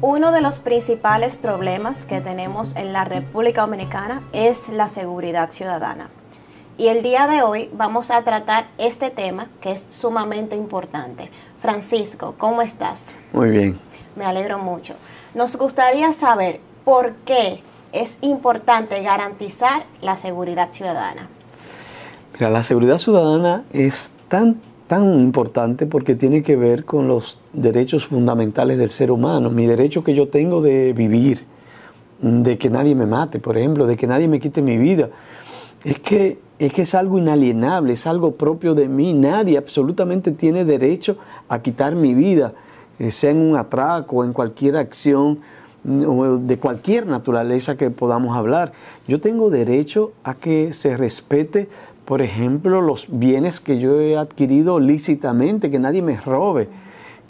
Uno de los principales problemas que tenemos en la República Dominicana es la seguridad ciudadana. Y el día de hoy vamos a tratar este tema que es sumamente importante. Francisco, ¿cómo estás? Muy bien. Me alegro mucho. Nos gustaría saber por qué es importante garantizar la seguridad ciudadana. Mira, la seguridad ciudadana es tan, tan importante porque tiene que ver con los derechos fundamentales del ser humano. Mi derecho que yo tengo de vivir, de que nadie me mate, por ejemplo, de que nadie me quite mi vida. Es que es que es algo inalienable, es algo propio de mí. Nadie absolutamente tiene derecho a quitar mi vida, eh, sea en un atraco, en cualquier acción mm, de cualquier naturaleza que podamos hablar. Yo tengo derecho a que se respete, por ejemplo, los bienes que yo he adquirido lícitamente, que nadie me robe,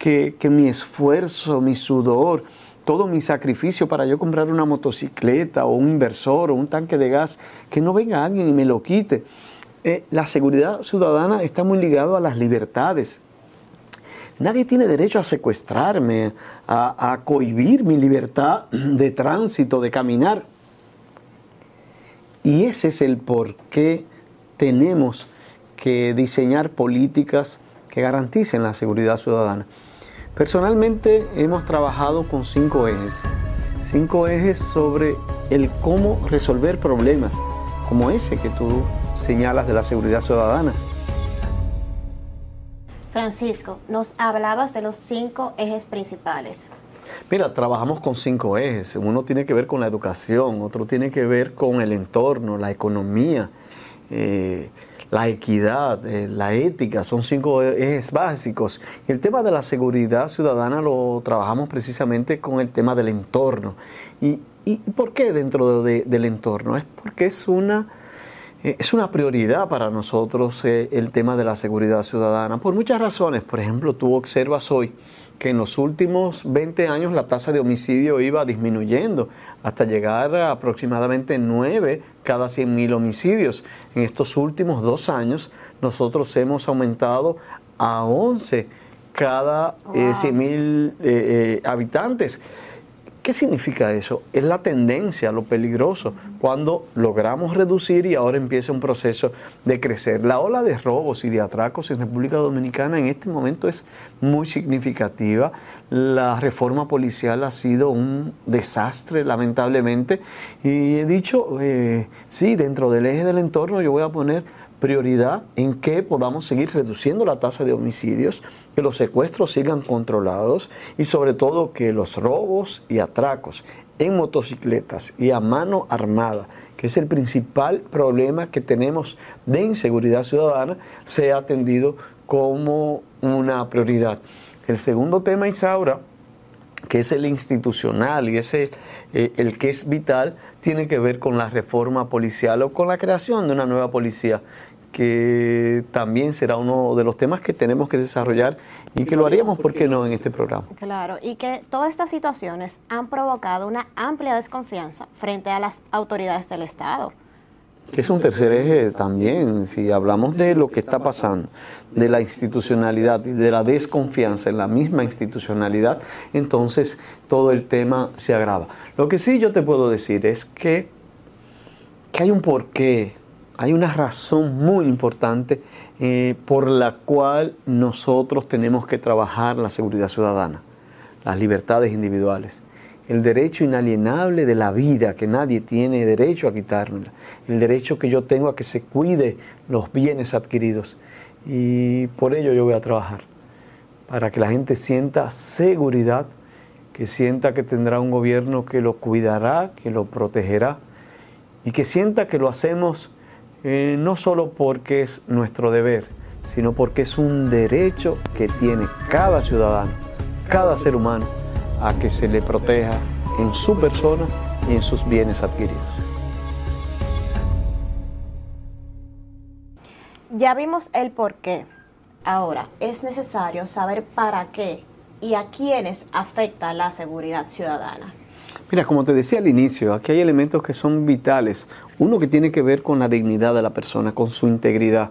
que, mi esfuerzo, mi sudor, todo mi sacrificio para yo comprar una motocicleta o un inversor o un tanque de gas, que no venga alguien y me lo quite. Eh, la seguridad ciudadana está muy ligado a las libertades. Nadie tiene derecho a secuestrarme, a, a cohibir mi libertad de tránsito, de caminar. Y ese es el por qué tenemos que diseñar políticas que garanticen la seguridad ciudadana. Personalmente hemos trabajado con cinco ejes. Cinco ejes sobre el cómo resolver problemas, como ese que tú señalas de la seguridad ciudadana. Francisco, nos hablabas de los cinco ejes principales. Mira, trabajamos con cinco ejes. Uno tiene que ver con la educación, otro tiene que ver con el entorno, la economía, eh, la equidad, eh, la ética, son cinco ejes básicos. Y el tema de la seguridad ciudadana lo trabajamos precisamente con el tema del entorno. ¿Y, por qué dentro del entorno? Es porque es una, eh, es una prioridad para nosotros eh, el tema de la seguridad ciudadana, por muchas razones. Por ejemplo, tú observas hoy que en los últimos 20 años la tasa de homicidio iba disminuyendo hasta llegar a aproximadamente 9 cada 100.000 homicidios. En estos últimos dos años nosotros hemos aumentado a 11 cada 100.000 eh, eh, habitantes. ¿Qué significa eso? Es la tendencia, lo peligroso, cuando logramos reducir y ahora empieza un proceso de crecer. La ola de robos y de atracos en República Dominicana en este momento es muy significativa. La reforma policial ha sido un desastre, lamentablemente. Y he dicho, eh, sí, dentro del eje del entorno yo voy a poner prioridad en que podamos seguir reduciendo la tasa de homicidios, que los secuestros sigan controlados y sobre todo que los robos y atracos en motocicletas y a mano armada, que es el principal problema que tenemos de inseguridad ciudadana, sea atendido como una prioridad. El segundo tema, Isaura, que es el institucional y ese eh, el que es vital, tiene que ver con la reforma policial o con la creación de una nueva policía que también será uno de los temas que tenemos que desarrollar y que lo haríamos, ¿por qué no?, en este programa. Claro, y que todas estas situaciones han provocado una amplia desconfianza frente a las autoridades del Estado. Que es un tercer eje también, si hablamos de lo que está pasando, de la institucionalidad y de la desconfianza en la misma institucionalidad, entonces todo el tema se agrava. Lo que sí yo te puedo decir es que, que hay un porqué hay una razón muy importante eh, por la cual nosotros tenemos que trabajar la seguridad ciudadana, las libertades individuales, el derecho inalienable de la vida, que nadie tiene derecho a quitármela, el derecho que yo tengo a que se cuide los bienes adquiridos. Y por ello yo voy a trabajar, para que la gente sienta seguridad, que sienta que tendrá un gobierno que lo cuidará, que lo protegerá, y que sienta que lo hacemos eh, no solo porque es nuestro deber, sino porque es un derecho que tiene cada ciudadano, cada ser humano, a que se le proteja en su persona y en sus bienes adquiridos. Ya vimos el por qué. Ahora, es necesario saber para qué y a quiénes afecta la seguridad ciudadana. Mira, como te decía al inicio, aquí hay elementos que son vitales. Uno que tiene que ver con la dignidad de la persona, con su integridad.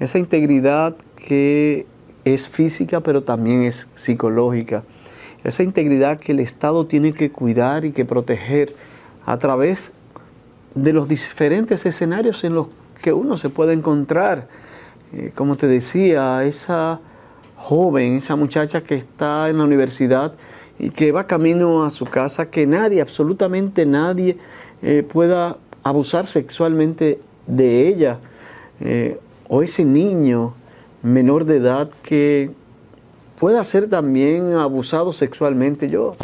Esa integridad que es física, pero también es psicológica. esa integridad que el Estado tiene que cuidar y que proteger a través de los diferentes escenarios en los que uno se puede encontrar. Eh, como te decía, esa joven, esa muchacha que está en la universidad y que va camino a su casa, que nadie, absolutamente nadie, eh, pueda abusar sexualmente de ella, eh, o ese niño menor de edad que pueda ser también abusado sexualmente. Yo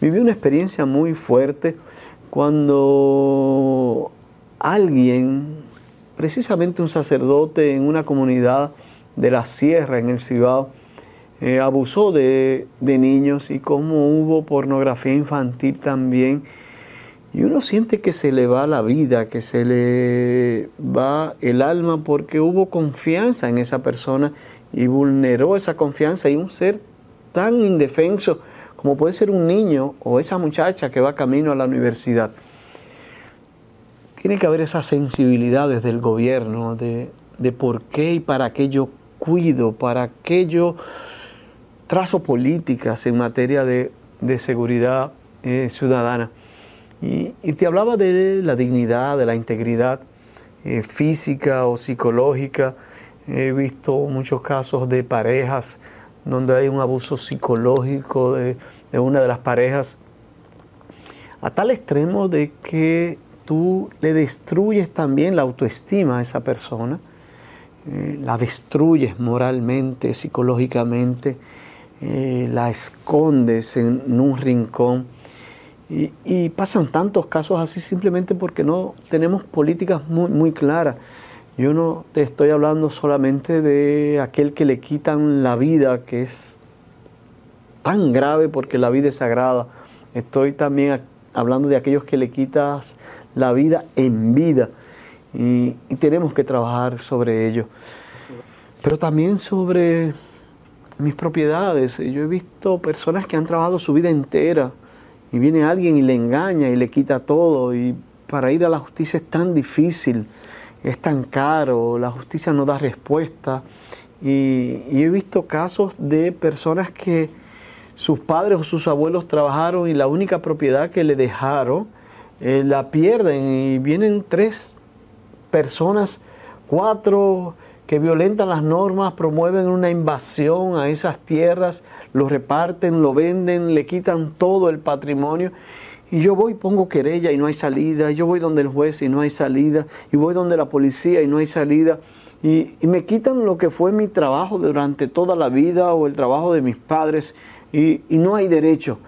viví una experiencia muy fuerte cuando alguien, precisamente un sacerdote en una comunidad de la sierra en el Cibao, eh, abusó de, de niños y como hubo pornografía infantil también y uno siente que se le va la vida, que se le va el alma porque hubo confianza en esa persona y vulneró esa confianza y un ser tan indefenso como puede ser un niño o esa muchacha que va camino a la universidad. Tiene que haber esa sensibilidad desde el gobierno de, por qué y para qué yo cuido, para qué yo trazo políticas en materia de, seguridad eh, ciudadana. Y, te hablaba de la dignidad, de la integridad eh, física o psicológica. He visto muchos casos de parejas donde hay un abuso psicológico de, una de las parejas, a tal extremo de que tú le destruyes también la autoestima a esa persona, eh, la destruyes moralmente, psicológicamente, eh, la escondes en un rincón y, pasan tantos casos así simplemente porque no tenemos políticas muy, claras. Yo no te estoy hablando solamente de aquel que le quitan la vida, que es tan grave porque la vida es sagrada. Estoy también hablando de aquellos que le quitas la vida en vida. Y, y tenemos que trabajar sobre ello. Pero también sobre mis propiedades. Yo he visto personas que han trabajado su vida entera y viene alguien y le engaña y le quita todo. Y para ir a la justicia es tan difícil, es tan caro, la justicia no da respuesta. Y, he visto casos de personas que sus padres o sus abuelos trabajaron y la única propiedad que le dejaron eh, la pierden. Y vienen tres personas, cuatro que violentan las normas, promueven una invasión a esas tierras, lo reparten, lo venden, le quitan todo el patrimonio. Y yo voy y pongo querella y no hay salida, yo voy donde el juez y no hay salida, y voy donde la policía y no hay salida, y, me quitan lo que fue mi trabajo durante toda la vida o el trabajo de mis padres, y, no hay derecho.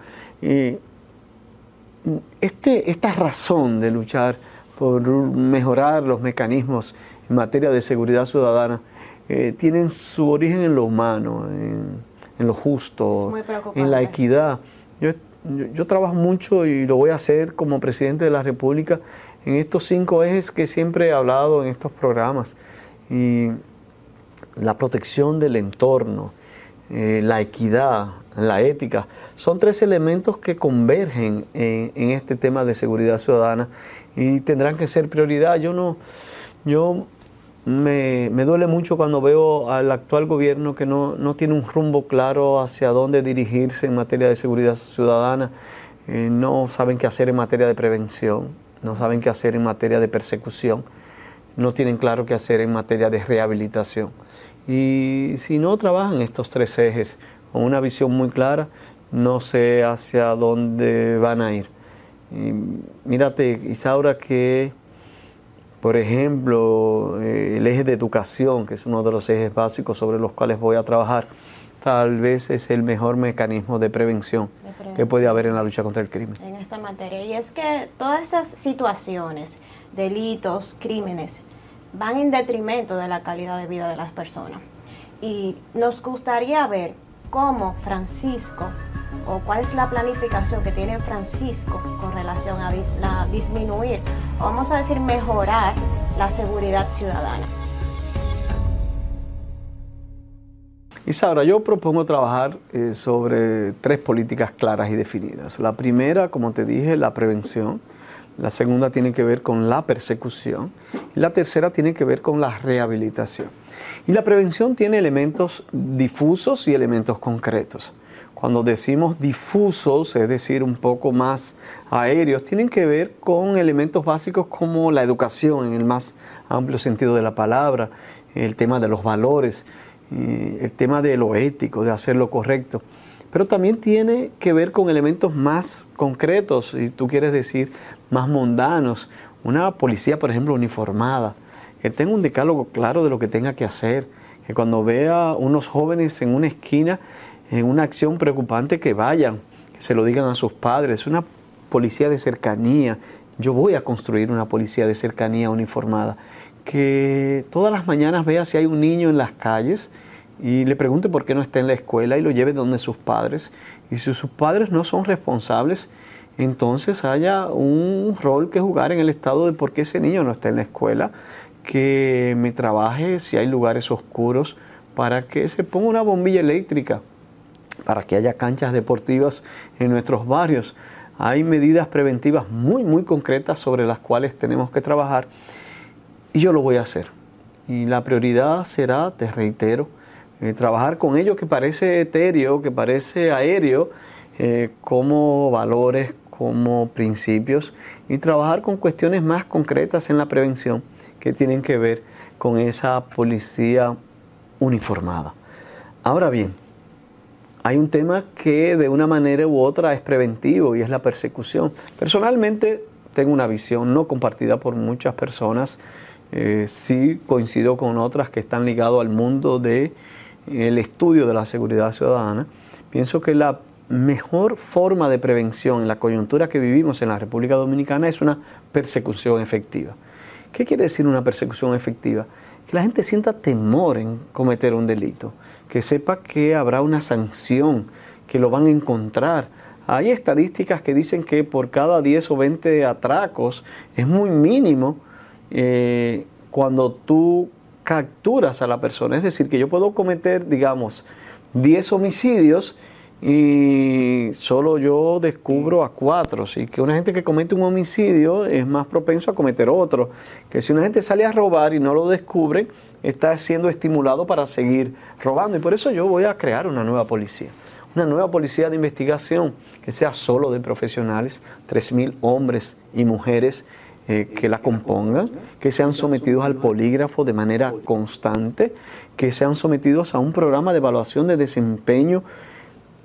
este, esta razón de luchar por mejorar los mecanismos en materia de seguridad ciudadana eh, tienen su origen en lo humano, en, lo justo, en la equidad. Yo, trabajo mucho y lo voy a hacer como presidente de la República en estos cinco ejes que siempre he hablado en estos programas. Y la protección del entorno, eh, la equidad, la ética, son tres elementos que convergen en, en, este tema de seguridad ciudadana y tendrán que ser prioridad. Yo no, yo me, duele mucho cuando veo al actual gobierno que no, tiene un rumbo claro hacia dónde dirigirse en materia de seguridad ciudadana, eh, no saben qué hacer en materia de prevención, no saben qué hacer en materia de persecución, no tienen claro qué hacer en materia de rehabilitación. Y si no trabajan estos tres ejes con una visión muy clara, no sé hacia dónde van a ir. Y mírate, Isaura, que por ejemplo, eh, el eje de educación, que es uno de los ejes básicos sobre los cuales voy a trabajar, tal vez es el mejor mecanismo de prevención, que puede haber en la lucha contra el crimen. En esta materia. Y es que todas esas situaciones, delitos, crímenes, van en detrimento de la calidad de vida de las personas. Y nos gustaría ver cómo Francisco o cuál es la planificación que tiene Francisco con relación a disminuir, vamos a decir mejorar la seguridad ciudadana. Isaura, yo propongo trabajar eh, sobre tres políticas claras y definidas. La primera, como te dije, la prevención. La segunda tiene que ver con la persecución. Y la tercera tiene que ver con la rehabilitación. Y la prevención tiene elementos difusos y elementos concretos. Cuando decimos difusos, es decir, un poco más aéreos, tienen que ver con elementos básicos como la educación en el más amplio sentido de la palabra, el tema de los valores, el tema de lo ético, de hacer lo correcto. Pero también tiene que ver con elementos más concretos, si tú quieres decir, más mundanos. Una policía, por ejemplo, uniformada, que tenga un decálogo claro de lo que tenga que hacer, que cuando vea unos jóvenes en una esquina, en una acción preocupante, que vayan, que se lo digan a sus padres. Una policía de cercanía. Yo voy a construir una policía de cercanía uniformada. Que todas las mañanas vea si hay un niño en las calles y le pregunte por qué no está en la escuela y lo lleve donde sus padres. Y si sus padres no son responsables, entonces haya un rol que jugar en el estado de por qué ese niño no está en la escuela, que me trabaje si hay lugares oscuros para que se ponga una bombilla eléctrica para que haya canchas deportivas en nuestros barrios. Hay medidas preventivas muy, muy concretas sobre las cuales tenemos que trabajar y yo lo voy a hacer. Y la prioridad será, te reitero, eh, trabajar con ello que parece etéreo, que parece aéreo, eh, como valores, como principios, y trabajar con cuestiones más concretas en la prevención que tienen que ver con esa policía uniformada. Ahora bien, hay un tema que de una manera u otra es preventivo y es la persecución. Personalmente tengo una visión no compartida por muchas personas, eh, sí coincido con otras que están ligadas al mundo del estudio de la seguridad ciudadana. Pienso que la mejor forma de prevención en la coyuntura que vivimos en la República Dominicana es una persecución efectiva. ¿Qué quiere decir una persecución efectiva? Que la gente sienta temor en cometer un delito que sepa que habrá una sanción, que lo van a encontrar. Hay estadísticas que dicen que por cada 10 o 20 atracos es muy mínimo eh, cuando tú capturas a la persona. Es decir, que yo puedo cometer, digamos, 10 homicidios y solo yo descubro a cuatro. Así que una gente que comete un homicidio es más propenso a cometer otro. Que si una gente sale a robar y no lo descubre, está siendo estimulado para seguir robando. Y por eso yo voy a crear una nueva policía. Una nueva policía de investigación que sea solo de profesionales, 3.000 hombres y mujeres eh, que la compongan, que sean sometidos al polígrafo de manera constante, que sean sometidos a un programa de evaluación de desempeño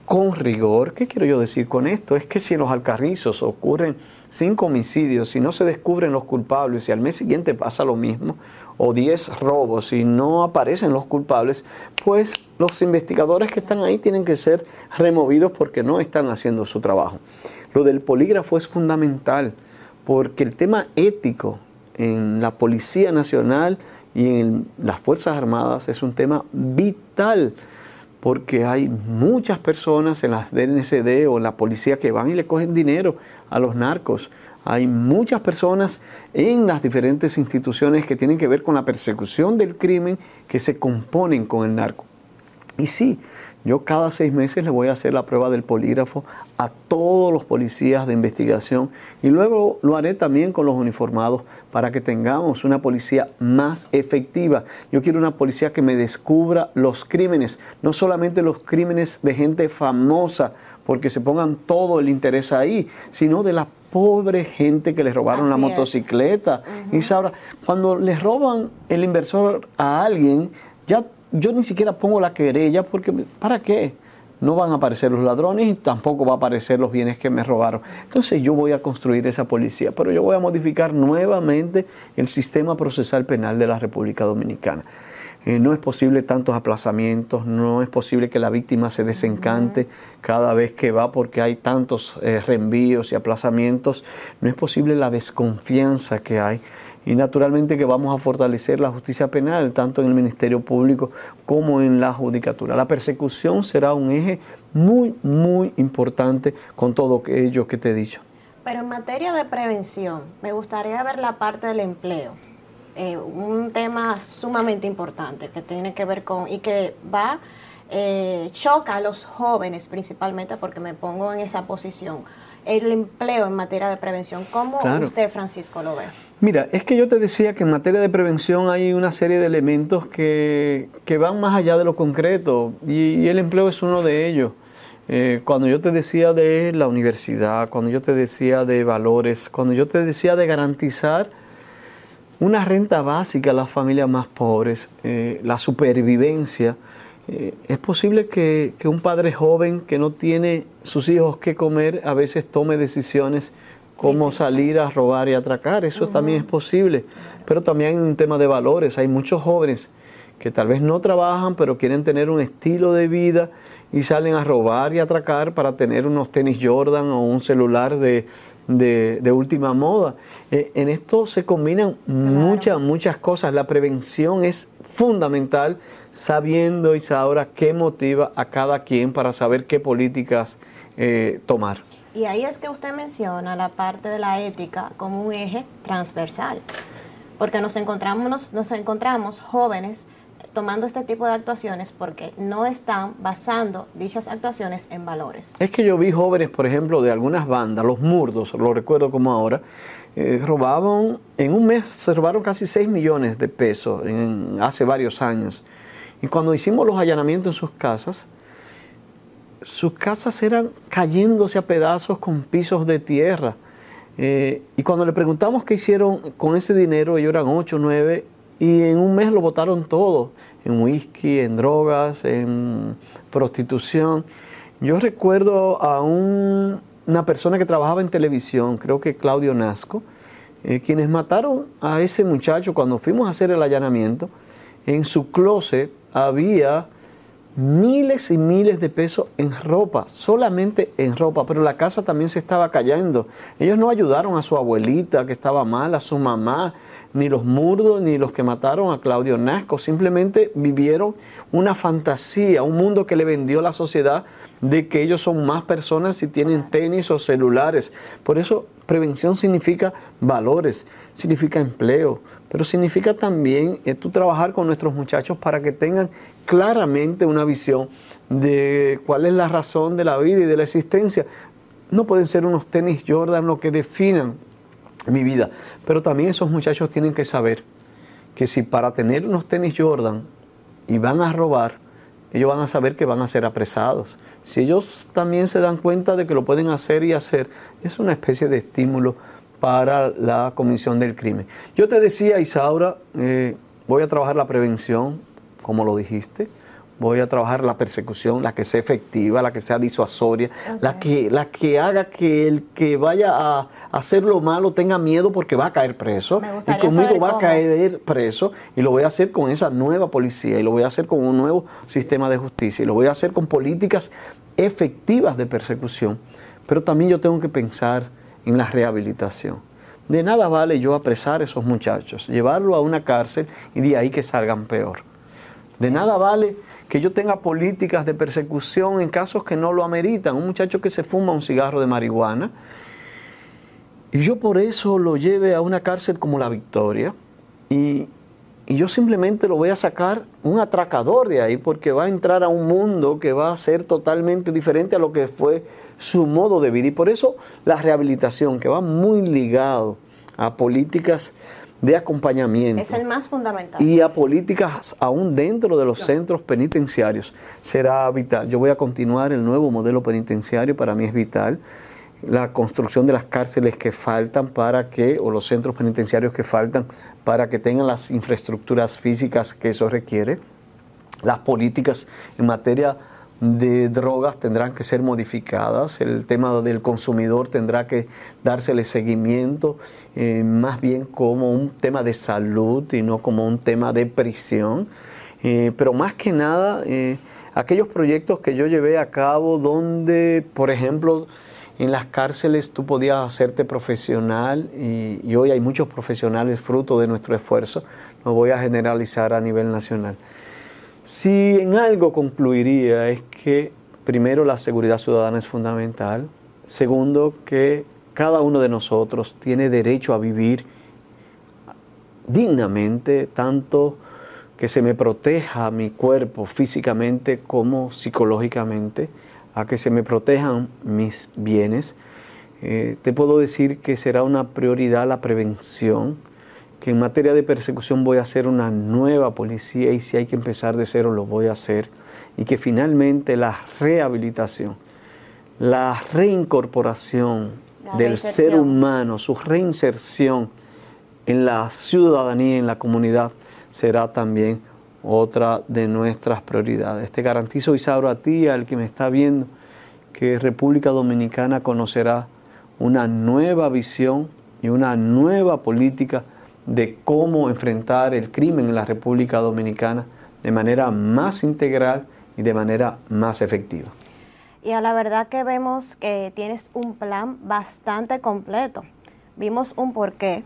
con rigor. ¿Qué quiero yo decir con esto? Es que si en los alcarrizos ocurren cinco homicidios y no se descubren los culpables y al mes siguiente pasa lo mismo, o 10 robos y no aparecen los culpables, pues los investigadores que están ahí tienen que ser removidos porque no están haciendo su trabajo. Lo del polígrafo es fundamental porque el tema ético en la Policía Nacional y en las Fuerzas Armadas es un tema vital porque hay muchas personas en las DNCD o en la policía que van y le cogen dinero a los narcos hay muchas personas en las diferentes instituciones que tienen que ver con la persecución del crimen que se componen con el narco. Y sí, yo cada seis meses le voy a hacer la prueba del polígrafo a todos los policías de investigación y luego lo haré también con los uniformados para que tengamos una policía más efectiva. Yo quiero una policía que me descubra los crímenes, no solamente los crímenes de gente famosa, porque se pongan todo el interés ahí, sino de la pobre gente que le robaron la motocicleta. Y ahora, cuando le roban el inversor a alguien, ya yo ni siquiera pongo la querella porque ¿para qué? No van a aparecer los ladrones y tampoco va a aparecer los bienes que me robaron. Entonces yo voy a construir esa policía, pero yo voy a modificar nuevamente el sistema procesal penal de la República Dominicana. Eh, no es posible tantos aplazamientos, no es posible que la víctima se desencante cada vez que va porque hay tantos eh, reenvíos y aplazamientos, no es posible la desconfianza que hay. Y naturalmente que vamos a fortalecer la justicia penal, tanto en el Ministerio Público como en la Judicatura. La persecución será un eje muy, muy importante con todo ello que te he dicho. Pero en materia de prevención, me gustaría ver la parte del empleo. Eh, un tema sumamente importante que tiene que ver con y que va, eh, choca a los jóvenes principalmente porque me pongo en esa posición. El empleo en materia de prevención, ¿cómo usted, Francisco, lo ve? Mira, es que yo te decía que en materia de prevención hay una serie de elementos que, van más allá de lo concreto y, el empleo es uno de ellos. Eh, cuando yo te decía de la universidad, cuando yo te decía de valores, cuando yo te decía de garantizar una renta básica a las familias más pobres, eh, la supervivencia, eh, es posible que, un padre joven que no tiene sus hijos que comer a veces tome decisiones como salir a robar y atracar. Eso también es posible. Pero también hay un tema de valores. Hay muchos jóvenes que tal vez no trabajan, pero quieren tener un estilo de vida y salen a robar y atracar para tener unos tenis Jordan o un celular de, de, última moda. Eh, en esto se combinan muchas, muchas cosas. La prevención es fundamental, sabiendo, Isaura, qué motiva a cada quien para saber qué políticas eh, tomar. Y ahí es que usted menciona la parte de la ética como un eje transversal, porque nos encontramos, nos encontramos jóvenes tomando este tipo de actuaciones porque no están basando dichas actuaciones en valores. Es que yo vi jóvenes, por ejemplo, de algunas bandas, los murdos, lo recuerdo como ahora, eh, robaban, en un mes se robaron casi 6 millones de pesos en, hace varios años. Y cuando hicimos los allanamientos en sus casas, sus casas eran cayéndose a pedazos con pisos de tierra. Eh, y cuando le preguntamos qué hicieron con ese dinero, ellos eran 8, 9, y en un mes lo botaron todo, en whisky, en drogas, en prostitución. Yo recuerdo a una persona que trabajaba en televisión, creo que Claudio Nasco, eh, quienes mataron a ese muchacho cuando fuimos a hacer el allanamiento. En su closet había miles y miles de pesos en ropa, solamente en ropa, pero la casa también se estaba cayendo. Ellos no ayudaron a su abuelita que estaba mal, a su mamá, ni los murdos, ni los que mataron a Claudio Nasco, simplemente vivieron una fantasía, un mundo que le vendió la sociedad de que ellos son más personas si tienen tenis o celulares. Por eso prevención significa valores, significa empleo, pero significa también eh, tú trabajar con nuestros muchachos para que tengan claramente una visión de cuál es la razón de la vida y de la existencia. No pueden ser unos tenis Jordan lo que definan mi vida. Pero también esos muchachos tienen que saber que si para tener unos tenis Jordan y van a robar, ellos van a saber que van a ser apresados. Si ellos también se dan cuenta de que lo pueden hacer y hacer, es una especie de estímulo para la comisión del crimen. Yo te decía, Isaura, eh, voy a trabajar la prevención, como lo dijiste, voy a trabajar la persecución, la que sea efectiva, la que sea disuasoria, la, que, la que haga que el que vaya a hacer lo malo tenga miedo porque va a caer preso y conmigo va a caer preso y lo voy a hacer con esa nueva policía y lo voy a hacer con un nuevo sistema de justicia y lo voy a hacer con políticas efectivas de persecución. Pero también yo tengo que pensar en la rehabilitación. De nada vale yo apresar a esos muchachos, llevarlo a una cárcel y de ahí que salgan peor. De nada vale que yo tenga políticas de persecución en casos que no lo ameritan. Un muchacho que se fuma un cigarro de marihuana y yo por eso lo lleve a una cárcel como la Victoria y, yo simplemente lo voy a sacar un atracador de ahí porque va a entrar a un mundo que va a ser totalmente diferente a lo que fue su modo de vida. Y por eso la rehabilitación, que va muy ligado a políticas de acompañamiento. Es el más fundamental. Y a políticas aún dentro de los centros penitenciarios será vital. Yo voy a continuar el nuevo modelo penitenciario, para mí es vital. La construcción de las cárceles que faltan para que, o los centros penitenciarios que faltan para que tengan las infraestructuras físicas que eso requiere. Las políticas en materia de drogas tendrán que ser modificadas, el tema del consumidor tendrá que dársele seguimiento eh, más bien como un tema de salud y no como un tema de prisión. Eh, pero más que nada, eh, aquellos proyectos que yo llevé a cabo donde, por ejemplo, en las cárceles tú podías hacerte profesional y, y hoy hay muchos profesionales fruto de nuestro esfuerzo, lo voy a generalizar a nivel nacional. Si en algo concluiría es que primero la seguridad ciudadana es fundamental, segundo que cada uno de nosotros tiene derecho a vivir dignamente, tanto que se me proteja mi cuerpo físicamente como psicológicamente, a que se me protejan mis bienes. Eh, te puedo decir que será una prioridad la prevención, que en materia de persecución voy a hacer una nueva policía y si hay que empezar de cero lo voy a hacer y que finalmente la rehabilitación la reincorporación del ser humano, su reinserción en la ciudadanía, en la comunidad, será también otra de nuestras prioridades. Te garantizo, Isauro, a ti, al que me está viendo, que República Dominicana conocerá una nueva visión y una nueva política de cómo enfrentar el crimen en la República Dominicana de manera más integral y de manera más efectiva. Y a la verdad que vemos que tienes un plan bastante completo. Vimos un por qué,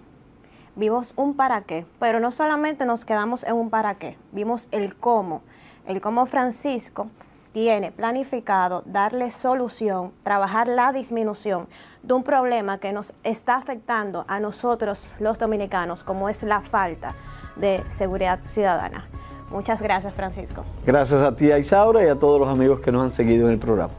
vimos un para qué, pero no solamente nos quedamos en un para qué, vimos el cómo, el cómo Francisco tiene planificado darle solución, trabajar la disminución de un problema que nos está afectando a nosotros los dominicanos, como es la falta de seguridad ciudadana. Muchas gracias, Francisco. Gracias a ti, Isaura, y a todos los amigos que nos han seguido en el programa.